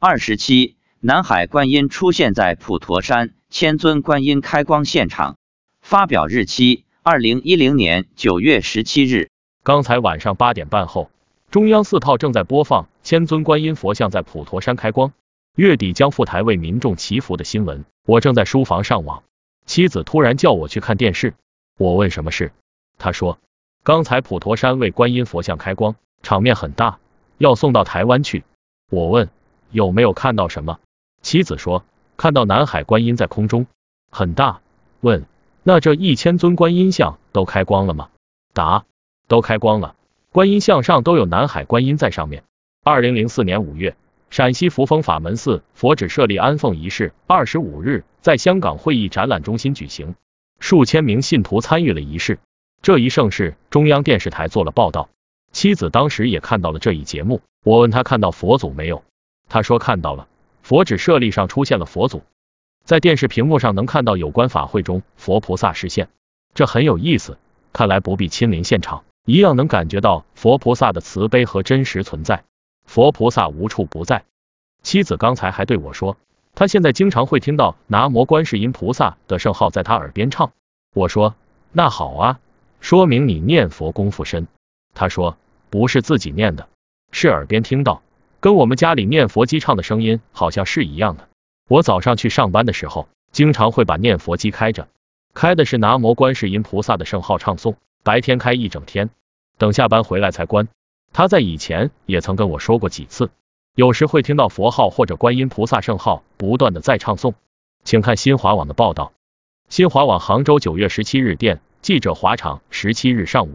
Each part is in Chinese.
二十七，南海观音出现在普陀山千尊观音开光现场。发表日期：二零一零年九月十七日。刚才晚上八点半后，中央四套正在播放千尊观音佛像在普陀山开光，月底将赴台为民众祈福的新闻。我正在书房上网，妻子突然叫我去看电视。我问什么事，他说刚才普陀山为观音佛像开光，场面很大，要送到台湾去。我问有没有看到什么，妻子说看到南海观音在空中，很大。问那这一千尊观音像都开光了吗？答都开光了，观音像上都有南海观音在上面。二零零四年五月，陕西扶风法门寺佛指设立安奉仪式，二十五日在香港会议展览中心举行。数千名信徒参与了仪式，这一盛事，中央电视台做了报道。妻子当时也看到了这一节目，我问他看到佛祖没有，他说看到了，佛指舍利上出现了佛祖，在电视屏幕上能看到有关法会中佛菩萨视线，这很有意思。看来不必亲临现场，一样能感觉到佛菩萨的慈悲和真实存在。佛菩萨无处不在。妻子刚才还对我说。他现在经常会听到南无观世音菩萨的圣号在他耳边唱。我说那好啊，说明你念佛功夫深。他说不是自己念的，是耳边听到，跟我们家里念佛机唱的声音好像是一样的。我早上去上班的时候，经常会把念佛机开着，开的是南无观世音菩萨的圣号唱诵，白天开一整天，等下班回来才关。他在以前也曾跟我说过几次。有时会听到佛号或者观音菩萨圣号不断的在唱诵，请看新华网的报道。新华网杭州九月十七日电，记者华场十七日上午，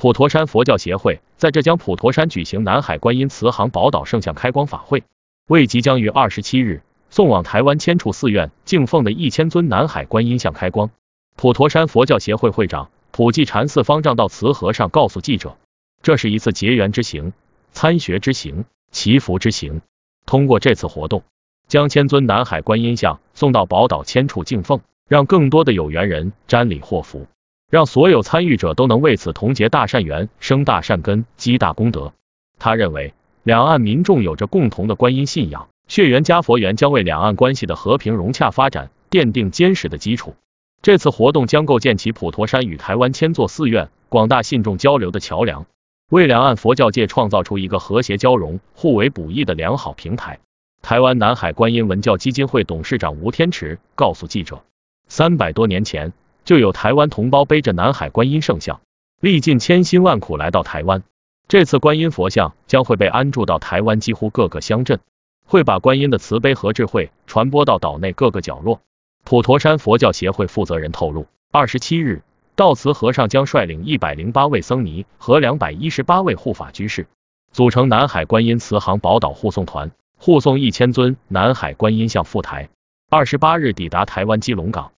普陀山佛教协会在浙江普陀山举行南海观音慈航宝岛圣像开光法会，为即将于二十七日送往台湾千处寺院敬奉的一千尊南海观音像开光。普陀山佛教协会会长普济禅寺方丈道慈和尚告诉记者，这是一次结缘之行，参学之行。祈福之行，通过这次活动，将千尊南海观音像送到宝岛千处敬奉，让更多的有缘人沾礼获福，让所有参与者都能为此同结大善缘、生大善根、积大功德。他认为，两岸民众有着共同的观音信仰，血缘加佛缘将为两岸关系的和平融洽发展奠定坚实的基础。这次活动将构建起普陀山与台湾千座寺院广大信众交流的桥梁。为两岸佛教界创造出一个和谐交融、互为补益的良好平台。台湾南海观音文教基金会董事长吴天池告诉记者，三百多年前就有台湾同胞背着南海观音圣像，历尽千辛万苦来到台湾。这次观音佛像将会被安住到台湾几乎各个乡镇，会把观音的慈悲和智慧传播到岛内各个角落。普陀山佛教协会负责人透露，二十七日。道慈和尚将率领一百零八位僧尼和两百一十八位护法居士，组成南海观音慈航宝岛护送团，护送一千尊南海观音像赴台。二十八日抵达台湾基隆港，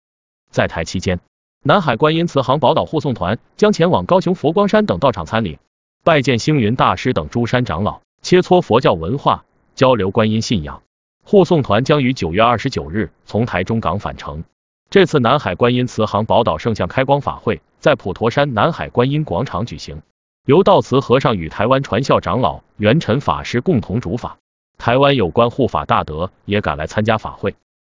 在台期间，南海观音慈航宝岛护送团将前往高雄佛光山等道场参礼，拜见星云大师等诸山长老，切磋佛教文化，交流观音信仰。护送团将于九月二十九日从台中港返程。这次南海观音慈航宝岛圣像开光法会在普陀山南海观音广场举行，由道慈和尚与台湾传教长老元尘法师共同主法，台湾有关护法大德也赶来参加法会。